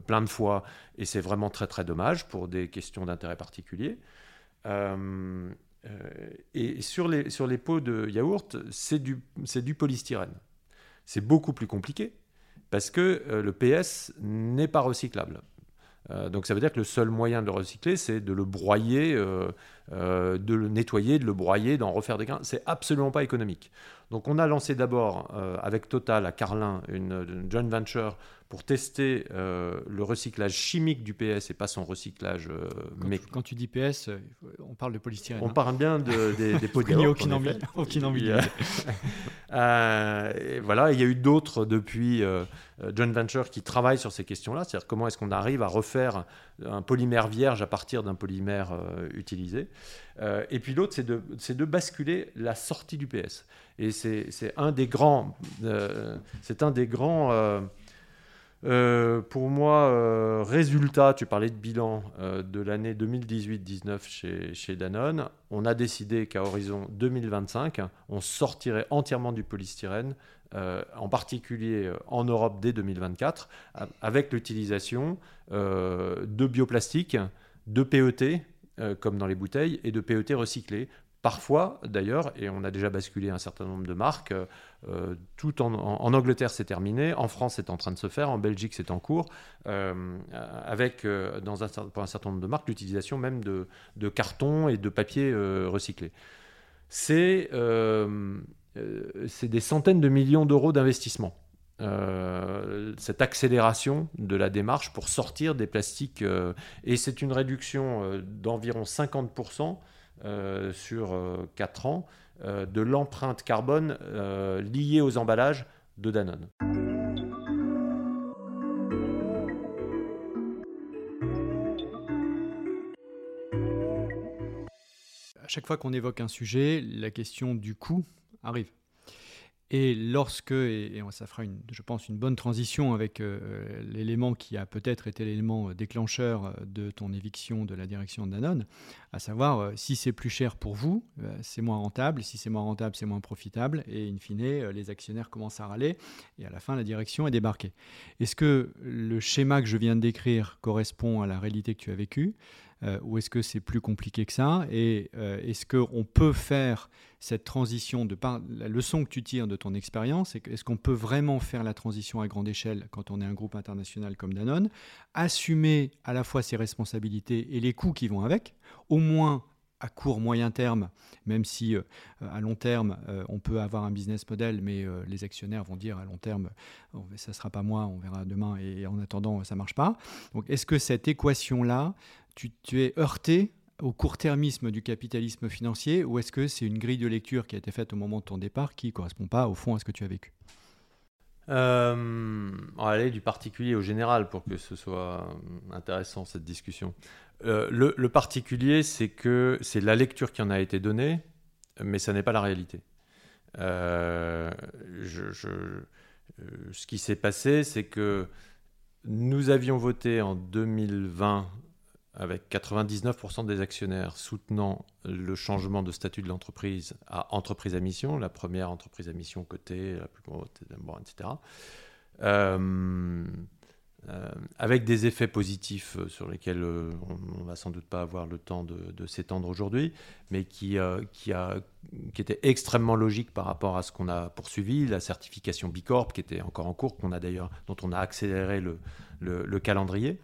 plein de fois, et c'est vraiment très très dommage pour des questions d'intérêt particulier. Et sur les, sur les pots de yaourt, c'est du, du polystyrène. C'est beaucoup plus compliqué parce que euh, le PS n'est pas recyclable. Euh, donc ça veut dire que le seul moyen de le recycler, c'est de le broyer, euh, de le nettoyer, de le broyer, d'en refaire des grains. C'est absolument pas économique. Donc on a lancé d'abord avec Total à Carlin une joint venture pour tester euh, le recyclage chimique du PS et pas son recyclage. Euh, quand, tu dis PS, euh, on parle de polystyrène. On hein. parle bien de, des, des pots de aucune, envie, aucune envie. voilà, il y a eu d'autres depuis John Venture qui travaillent sur ces questions-là, c'est-à-dire comment est-ce qu'on arrive à refaire un polymère vierge à partir d'un polymère utilisé. et puis l'autre, c'est de, de basculer la sortie du PS. Et c'est un des grands, c'est un des grands euh, pour moi, euh, résultat, tu parlais de bilan euh, de l'année 2018-19 chez, chez, Danone. On a décidé qu'à horizon 2025, on sortirait entièrement du polystyrène, en particulier en Europe dès 2024, avec l'utilisation de bioplastiques, de PET, comme dans les bouteilles, et de PET recyclés Parfois, d'ailleurs, et on a déjà basculé un certain nombre de marques, euh, tout en, Angleterre c'est terminé, en France c'est en train de se faire, en Belgique c'est en cours, euh, avec euh, dans un, pour un certain nombre de marques l'utilisation même de, de, carton et de papier recyclé. C'est des centaines de millions d'euros d'investissement. cette accélération de la démarche pour sortir des plastiques, et c'est une réduction d'environ 50% euh, sur 4 euh, ans euh, de l'empreinte carbone liée aux emballages de Danone. À chaque fois qu'on évoque un sujet, la question du coût arrive. Et lorsque, et, ça fera, je pense, une bonne transition avec euh, l'élément qui a peut-être été l'élément déclencheur de ton éviction de la direction de Danone, à savoir euh, si c'est plus cher pour vous, euh, c'est moins rentable, si c'est moins rentable, c'est moins profitable, et in fine, les actionnaires commencent à râler, et à la fin, la direction est débarquée. Est-ce que le schéma que je viens de décrire correspond à la réalité que tu as vécue? Euh, ou est-ce que c'est plus compliqué que ça Et euh, est-ce qu'on peut faire cette transition de par la leçon que tu tires de ton expérience Est-ce qu'on peut vraiment faire la transition à grande échelle quand on est un groupe international comme Danone Assumer à la fois ses responsabilités et les coûts qui vont avec, au moins à court, moyen terme, même si euh, à long terme, on peut avoir un business model, mais les actionnaires vont dire à long terme, ça ne sera pas moi, on verra demain, et, en attendant, ça marche pas. Donc, est-ce que cette équation-là, tu, es heurté au court-termisme du capitalisme financier ou est-ce que c'est une grille de lecture qui a été faite au moment de ton départ qui ne correspond pas au fond à ce que tu as vécu? Euh, On va aller du particulier au général pour que ce soit intéressant cette discussion. Euh, le, particulier, c'est que c'est la lecture qui en a été donnée, mais ça n'est pas la réalité. Euh, ce qui s'est passé, c'est que nous avions voté en 2020 avec 99% des actionnaires soutenant le changement de statut de l'entreprise à entreprise à mission, la première entreprise à mission cotée, la plus grosse, etc. Euh, euh, avec des effets positifs euh, sur lesquels on ne va sans doute pas avoir le temps de, s'étendre aujourd'hui, mais qui, qui, a, qui était extrêmement logique par rapport à ce qu'on a poursuivi, la certification Bicorp qui était encore en cours, qu'on a dont on a accéléré le, le, le calendrier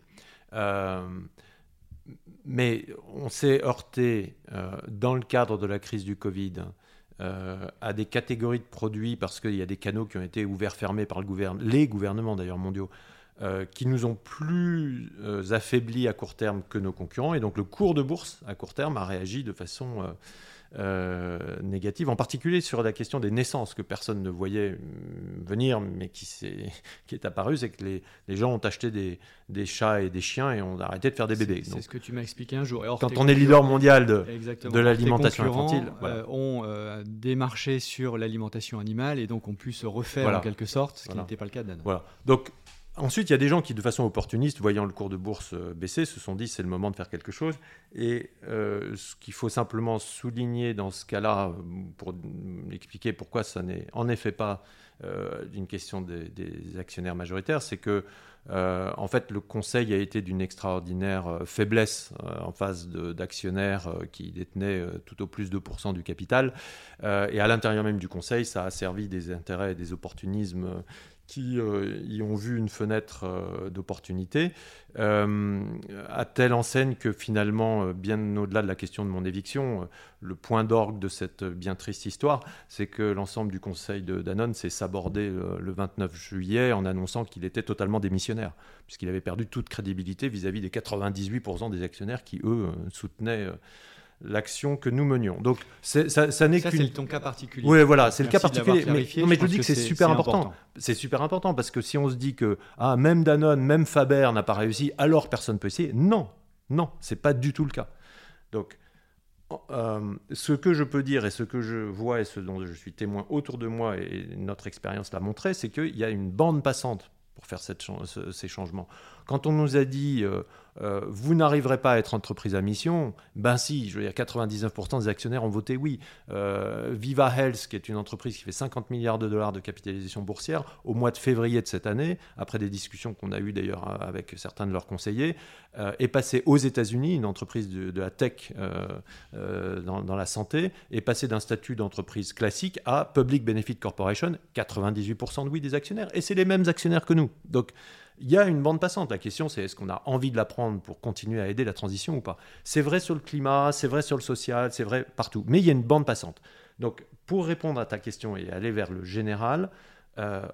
mais on s'est heurté euh, dans le cadre de la crise du Covid euh, à des catégories de produits parce qu'il y a des canaux qui ont été ouverts, fermés par le gouvernement, les gouvernements d'ailleurs mondiaux, euh, qui nous ont plus affaiblis à court terme que nos concurrents. Et donc le cours de bourse à court terme a réagi de façon euh, négative, en particulier sur la question des naissances que personne ne voyait mm, venir, mais qui, est, qui est apparu, c'est que les, les, gens ont acheté des, des, chats et des chiens et ont arrêté de faire des bébés. C'est ce que tu m'as expliqué un jour. quand on est leader mondial de, de l'alimentation infantile, euh, ont euh, démarché sur l'alimentation animale et donc ont pu se refaire en quelque sorte, ce qui n'était pas le cas d'Anne. Voilà. Donc Ensuite, il y a des gens qui, de façon opportuniste, voyant le cours de bourse euh, baisser, se sont dit c'est le moment de faire quelque chose. Et euh, ce qu'il faut simplement souligner dans ce cas-là, pour expliquer pourquoi ça n'est en effet pas euh, une question des, actionnaires majoritaires, c'est que en fait, le Conseil a été d'une extraordinaire faiblesse en face d'actionnaires qui détenaient tout au plus 2% du capital. et à l'intérieur même du Conseil, ça a servi des intérêts et des opportunismes qui euh, y ont vu une fenêtre euh, d'opportunité, euh, à telle enseigne que finalement, bien au-delà de la question de mon éviction, le point d'orgue de cette bien triste histoire, c'est que l'ensemble du conseil de Danone s'est sabordé le 29 juillet en annonçant qu'il était totalement démissionnaire, puisqu'il avait perdu toute crédibilité vis-à-vis des 98% des actionnaires qui, eux, soutenaient l'action que nous menions. Donc ça, ça n'est qu'une. C'est ton cas particulier. Oui, voilà, c'est le cas particulier. Mais, non, mais je, dis que, c'est super important. C'est super important parce que si on se dit que ah, même Danone, même Faber n'a pas réussi, alors personne ne peut essayer. Non, non, c'est pas du tout le cas. Donc euh, ce que je peux dire et ce que je vois et ce dont je suis témoin autour de moi et notre expérience l'a montré, c'est qu'il y a une bande passante pour faire cette, ces changements. Quand on nous a dit euh, euh, vous n'arriverez pas à être entreprise à mission, ben si, je veux dire 99% des actionnaires ont voté oui. Euh, Viva Health, qui est une entreprise qui fait 50 milliards de dollars de capitalisation boursière, au mois de février de cette année, après des discussions qu'on a eues d'ailleurs avec certains de leurs conseillers, est passée aux États-Unis, une entreprise de, la tech dans, dans, la santé, est passée d'un statut d'entreprise classique à Public Benefit Corporation, 98% de oui des actionnaires, et c'est les mêmes actionnaires que nous. Donc il y a une bande passante. La question, c'est est-ce qu'on a envie de la prendre pour continuer à aider la transition ou pas? C'est vrai sur le climat, c'est vrai sur le social, c'est vrai partout. Mais il y a une bande passante. Donc, pour répondre à ta question et aller vers le général, euh,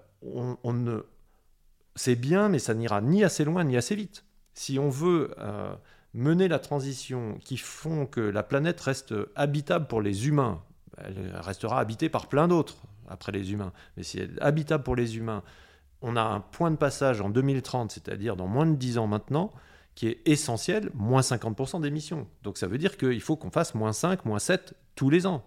c'est bien, mais ça n'ira ni assez loin ni assez vite. Si on veut euh, mener la transition qui font que la planète reste habitable pour les humains, elle restera habitée par plein d'autres après les humains. Mais si elle est habitable pour les humains, on a un point de passage en 2030, c'est-à-dire dans moins de 10 ans maintenant, qui est essentiel, moins 50% d'émissions. Donc ça veut dire qu'il faut qu'on fasse moins 5, moins 7 tous les ans.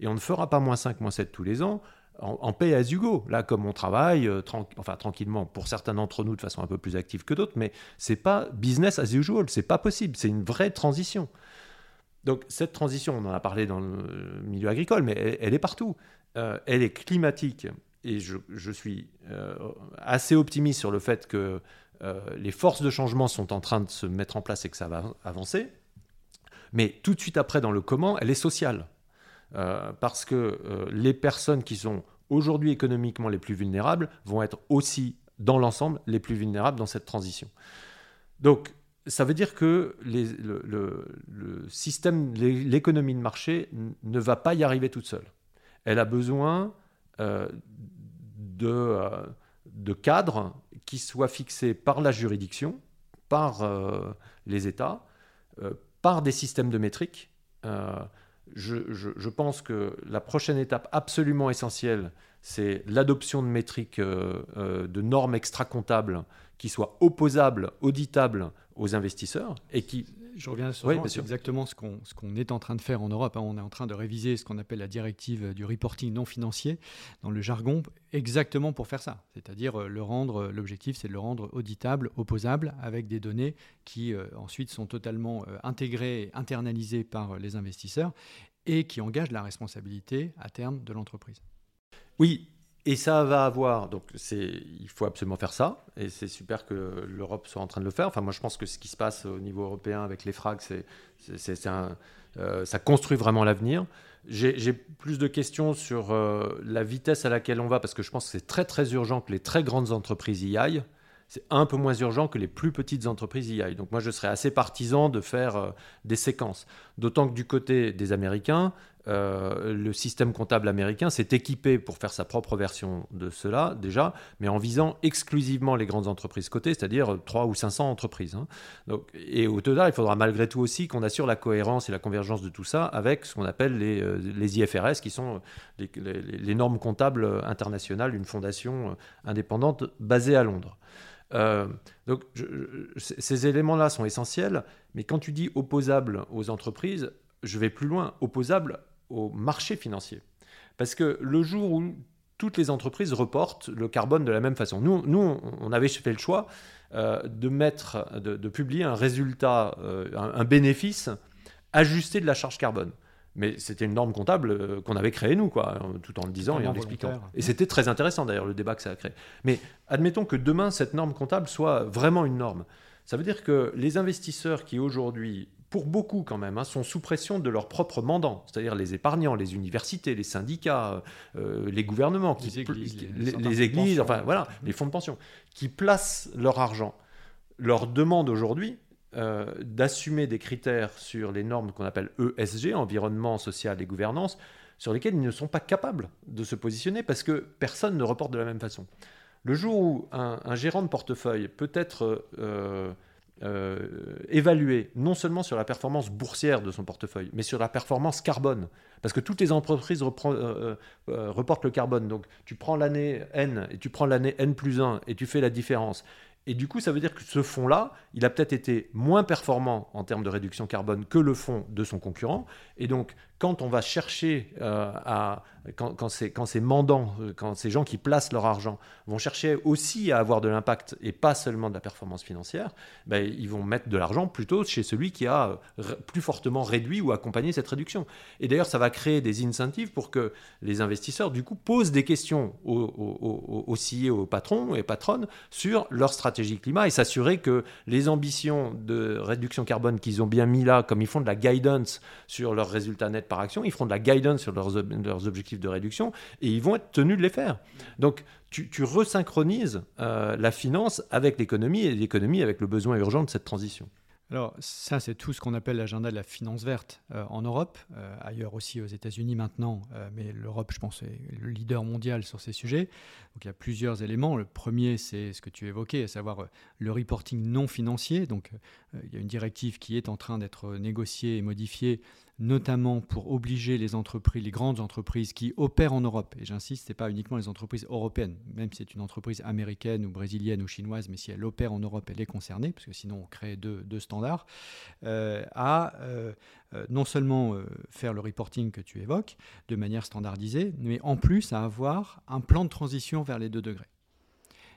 Et on ne fera pas moins 5, moins 7 tous les ans en, paix as you go. Là, comme on travaille, euh, tranquillement, pour certains d'entre nous de façon un peu plus active que d'autres, mais c'est pas business as usual, c'est pas possible, c'est une vraie transition. Donc cette transition, on en a parlé dans le milieu agricole, mais elle, est partout. Euh, elle est climatique, et je, suis euh, assez optimiste sur le fait que euh, les forces de changement sont en train de se mettre en place et que ça va avancer. Mais tout de suite après, dans le comment, elle est sociale. Euh, parce que les personnes qui sont aujourd'hui économiquement les plus vulnérables vont être aussi, dans l'ensemble, les plus vulnérables dans cette transition. Donc, ça veut dire que le, système, l'économie de marché ne va pas y arriver toute seule. Elle a besoin de, euh, de cadres qui soient fixés par la juridiction, par euh, les États, euh, par des systèmes de métriques. Je, pense que la prochaine étape absolument essentielle, c'est l'adoption de métriques, de normes extra-comptables qui soient opposables, auditables aux investisseurs et qui je reviens sur oui, c'est exactement ce qu'on est en train de faire en Europe. Hein. On est en train de réviser ce qu'on appelle la directive du reporting non financier dans le jargon, exactement pour faire ça. C'est-à-dire euh, le rendre. L'objectif, c'est de le rendre auditable, opposable, avec des données qui euh, ensuite sont totalement euh, intégrées, internalisées par les investisseurs et qui engagent la responsabilité à terme de l'entreprise. Oui, et ça va avoir, donc il faut absolument faire ça, et c'est super que l'Europe soit en train de le faire. Enfin, moi, je pense que ce qui se passe au niveau européen avec les frags, c'est, euh, ça construit vraiment l'avenir. J'ai, plus de questions sur euh, la vitesse à laquelle on va, parce que je pense que c'est très très urgent que les très grandes entreprises y aillent. C'est un peu moins urgent que les plus petites entreprises y aillent. Donc moi, je serais assez partisan de faire euh, des séquences. D'autant que du côté des Américains, euh, le système comptable américain s'est équipé pour faire sa propre version de cela déjà, mais en visant exclusivement les grandes entreprises cotées, c'est-à-dire 3 ou 500 entreprises. Hein. Donc, et au total, il faudra malgré tout aussi qu'on assure la cohérence et la convergence de tout ça avec ce qu'on appelle les, euh, les, IFRS, qui sont les, normes comptables internationales d'une fondation euh, indépendante basée à Londres. donc ces éléments-là sont essentiels, mais quand tu dis opposable aux entreprises, je vais plus loin, opposable au marché financier. Parce que le jour où toutes les entreprises reportent le carbone de la même façon, nous, nous on avait fait le choix euh, de, mettre, de, publier un résultat, euh, un, bénéfice ajusté de la charge carbone. Mais c'était une norme comptable euh, qu'on avait créée nous, quoi, tout en le disant et en l'expliquant. Et c'était très intéressant d'ailleurs le débat que ça a créé. Mais admettons que demain cette norme comptable soit vraiment une norme. Ça veut dire que les investisseurs qui aujourd'hui pour beaucoup quand même, hein, sont sous pression de leurs propres mandants, c'est-à-dire les épargnants, les universités, les syndicats, euh, les gouvernements, les églises, les, églises enfin voilà, les fonds de pension, qui placent leur argent, leur demandent aujourd'hui euh, d'assumer des critères sur les normes qu'on appelle ESG, environnement, social et gouvernance, sur lesquels ils ne sont pas capables de se positionner parce que personne ne reporte de la même façon. Le jour où un, gérant de portefeuille peut être euh, euh, évaluer non seulement sur la performance boursière de son portefeuille, mais sur la performance carbone. Parce que toutes les entreprises euh, euh, reportent le carbone. Donc tu prends l'année N et tu prends l'année N plus 1 et tu fais la différence. Et du coup, ça veut dire que ce fonds-là, il a peut-être été moins performant en termes de réduction carbone que le fonds de son concurrent. Et donc, quand on va chercher à quand, ces, mandants, euh, quand ces gens qui placent leur argent vont chercher aussi à avoir de l'impact et pas seulement de la performance financière, ben, ils vont mettre de l'argent plutôt chez celui qui a euh, plus fortement réduit ou accompagné cette réduction. Et d'ailleurs, ça va créer des incentives pour que les investisseurs, du coup, posent des questions aux, aux, aux aux patrons et patronnes sur leur stratégie climat et s'assurer que les ambitions de réduction carbone qu'ils ont bien mis là, comme ils font de la guidance sur leurs résultats nets par action, ils feront de la guidance sur leurs, objectifs de réduction, et ils vont être tenus de les faire. Donc tu, resynchronises euh, la finance avec l'économie et l'économie avec le besoin urgent de cette transition. Alors ça, c'est tout ce qu'on appelle l'agenda de la finance verte euh, en Europe, euh, ailleurs aussi aux États-Unis maintenant, mais l'Europe, je pense, est le leader mondial sur ces sujets. Donc il y a plusieurs éléments. Le premier, c'est ce que tu évoquais, à savoir le reporting non financier. Donc il y a une directive qui est en train d'être négociée et modifiée notamment pour obliger les entreprises, les grandes entreprises qui opèrent en Europe, et j'insiste, ce n'est pas uniquement les entreprises européennes, même si c'est une entreprise américaine ou brésilienne ou chinoise, mais si elle opère en Europe, elle est concernée, parce que sinon on crée deux, standards, euh, à euh, euh, non seulement faire le reporting que tu évoques de manière standardisée, mais en plus à avoir un plan de transition vers les deux degrés.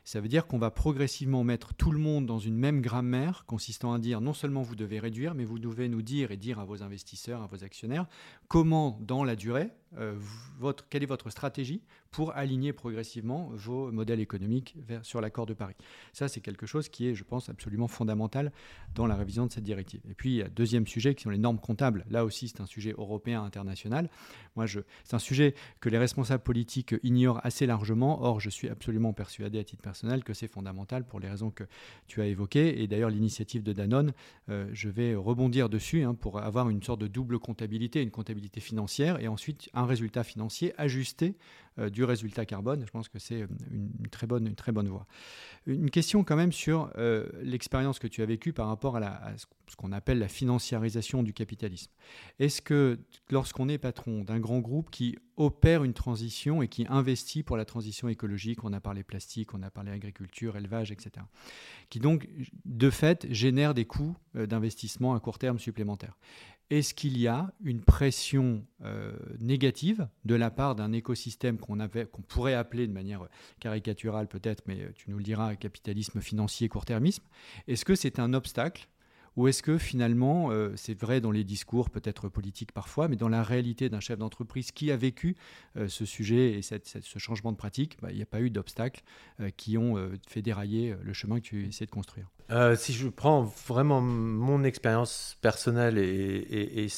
Ça veut dire qu'on va progressivement mettre tout le monde dans une même grammaire, consistant à dire non seulement vous devez réduire, mais vous devez nous dire et dire à vos investisseurs, à vos actionnaires, comment dans la durée, euh, votre, quelle est votre stratégie pour aligner progressivement vos modèles économiques vers, sur l'accord de Paris? Ça, c'est quelque chose qui est, je pense, absolument fondamental dans la révision de cette directive. Et puis, deuxième sujet qui sont les normes comptables. Là aussi, c'est un sujet européen, international. Moi, c'est un sujet que les responsables politiques ignorent assez largement. Or, je suis absolument persuadé à titre personnel que c'est fondamental pour les raisons que tu as évoquées. Et d'ailleurs, l'initiative de Danone, euh, je vais rebondir dessus hein, pour avoir une sorte de double comptabilité, une comptabilité financière et ensuite résultat financier ajusté du résultat carbone. Je pense que c'est une, très bonne, une très bonne voie. Une question quand même sur l'expérience que tu as vécue par rapport à, à ce qu'on appelle la financiarisation du capitalisme. Est-ce que lorsqu'on est patron d'un grand groupe qui opère une transition et qui investit pour la transition écologique, on a parlé plastique, on a parlé agriculture, élevage, etc., qui donc de fait génère des coûts d'investissement à court terme supplémentaires. Est-ce qu'il y a une pression euh, négative de la part d'un écosystème qu'on qu'on pourrait appeler de manière caricaturale peut-être, mais tu nous le diras, capitalisme financier court-termisme? Est-ce que c'est un obstacle ou est-ce que finalement, euh, c'est vrai dans les discours, peut-être politiques parfois, mais dans la réalité d'un chef d'entreprise qui a vécu euh, ce sujet et ce changement de pratique, bah, il n'y a pas eu d'obstacles euh, qui ont fait dérailler le chemin que tu essaies de construire? Si je prends vraiment mon expérience personnelle et, et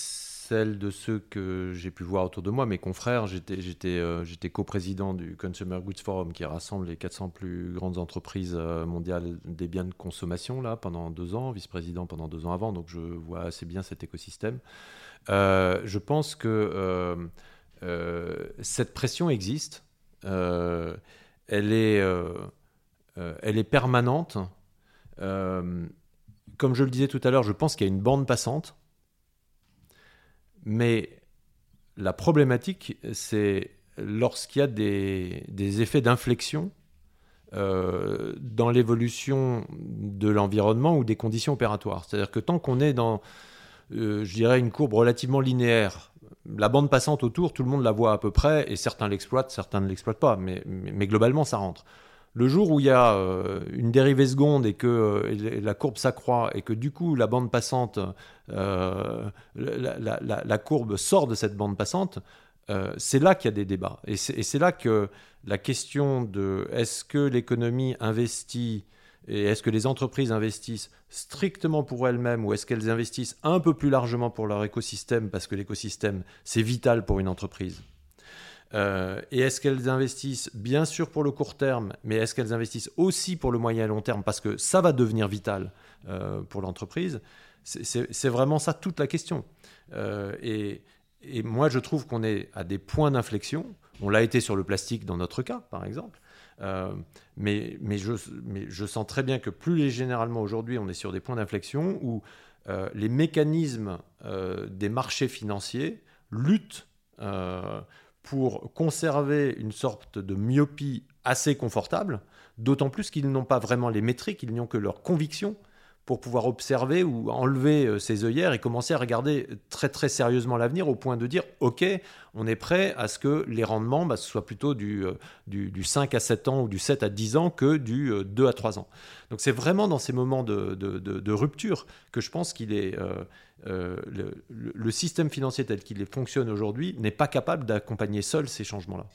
de ceux que j'ai pu voir autour de moi, mes confrères. J'étais, j'étais, euh, j'étais coprésident du Consumer Goods Forum qui rassemble les 400 plus grandes entreprises euh, mondiales des biens de consommation là pendant deux ans, vice-président pendant deux ans avant, donc je vois assez bien cet écosystème. Euh, je pense que cette pression existe. elle, est, elle est permanente. comme je le disais tout à l'heure, je pense qu'il y a une bande passante mais la problématique, c'est lorsqu'il y a des, effets d'inflexion euh, dans l'évolution de l'environnement ou des conditions opératoires. C'est-à-dire que tant qu'on est dans, euh, je dirais, une courbe relativement linéaire, la bande passante autour, tout le monde la voit à peu près, et certains l'exploitent, certains ne l'exploitent pas, mais, globalement, ça rentre. Le jour où il y a euh, une dérivée seconde et que euh, la courbe s'accroît et que du coup la bande passante, euh, la, courbe sort de cette bande passante, c'est là qu'il y a des débats. Et c'est là que la question de est-ce que l'économie investit et est-ce que les entreprises investissent strictement pour elles-mêmes ou est-ce qu'elles investissent un peu plus largement pour leur écosystème parce que l'écosystème c'est vital pour une entreprise? Euh, et est-ce qu'elles investissent bien sûr pour le court terme, mais est-ce qu'elles investissent aussi pour le moyen et long terme parce que ça va devenir vital euh, pour l'entreprise? C'est vraiment ça toute la question. Euh, et, moi, je trouve qu'on est à des points d'inflexion. On l'a été sur le plastique dans notre cas, par exemple. mais, je sens très bien que plus généralement aujourd'hui, on est sur des points d'inflexion où les mécanismes des marchés financiers luttent pour conserver une sorte de myopie assez confortable, d'autant plus qu'ils n'ont pas vraiment les métriques, ils n'ont que leurs convictions pour pouvoir observer ou enlever euh, ses œillères et commencer à regarder très très sérieusement l'avenir au point de dire ok on est prêt à ce que les rendements bah, soit plutôt du, euh, du, 5 à 7 ans ou du 7 à 10 ans que du 2 euh, à 3 ans. Donc c'est vraiment dans ces moments de, rupture que je pense qu'il est le, système financier tel qu'il fonctionne aujourd'hui n'est pas capable d'accompagner seul ces changements-là.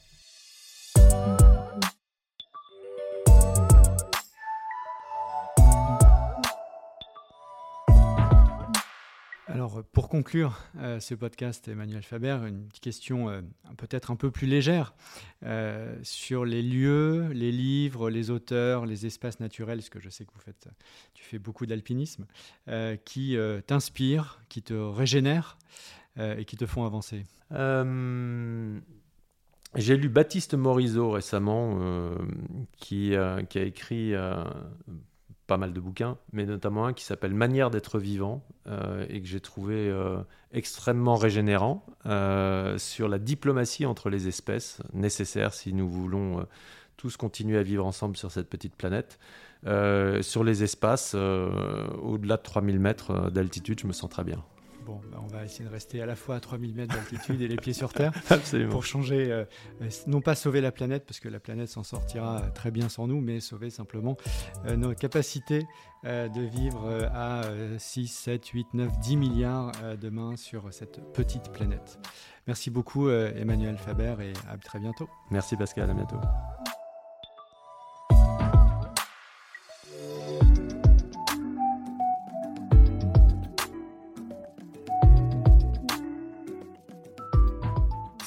Alors, pour conclure euh, ce podcast, Emmanuel Faber, une question euh, peut-être un peu plus légère euh, sur les lieux, les livres, les auteurs, les espaces naturels, ce que je sais que vous faites, tu fais beaucoup d'alpinisme, qui t'inspirent, qui te régénèrent et qui te font avancer. J'ai lu Baptiste Morisot récemment, qui, qui, a écrit pas mal de bouquins, mais notamment un qui s'appelle Manière d'être vivant euh, et que j'ai trouvé euh, extrêmement régénérant euh, sur la diplomatie entre les espèces nécessaire si nous voulons tous continuer à vivre ensemble sur cette petite planète. sur les espaces, au-delà de 3000 mètres d'altitude, je me sens très bien. Bon, bah, on va essayer de rester à la fois à 3000 mètres d'altitude et les pieds sur terre pour changer, euh, non pas sauver la planète, parce que la planète s'en sortira très bien sans nous, mais sauver simplement euh, nos capacités euh, de vivre à 6, 7, 8, 9, 10 milliards demain sur cette petite planète. Merci beaucoup Emmanuel Faber et à très bientôt. Merci Pascal, à bientôt.